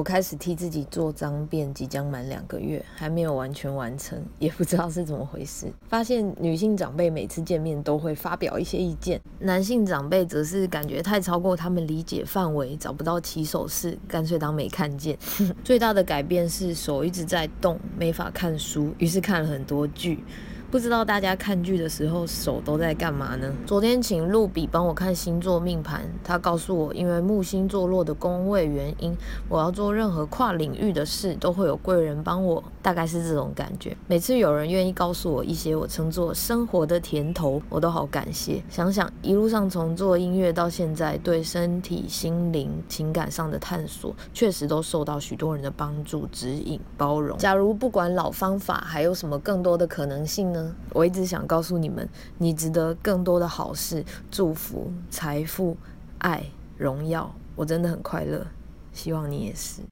我开始替自己做脏辫，即将满两个月，还没有完全完成，也不知道是怎么回事。发现女性长辈每次见面都会发表一些意见，男性长辈则是感觉太超过他们理解范围，找不到起手式，干脆当没看见。最大的改变是手一直在动，没法看书，于是看了很多剧。不知道大家看剧的时候手都在干嘛呢？昨天请露比帮我看星座命盘，他告诉我，因为木星坐落的宫位原因，我要做任何跨领域的事都会有贵人帮我，大概是这种感觉。每次有人愿意告诉我一些我称作生活的甜头，我都好感谢。想想一路上从做音乐到现在，对身体、心灵、情感上的探索，确实都受到许多人的帮助、指引、包容。假如不管老方法，还有什么更多的可能性呢？我一直想告诉你们，你值得更多的好事、祝福、财富、爱、荣耀。我真的很快乐，希望你也是。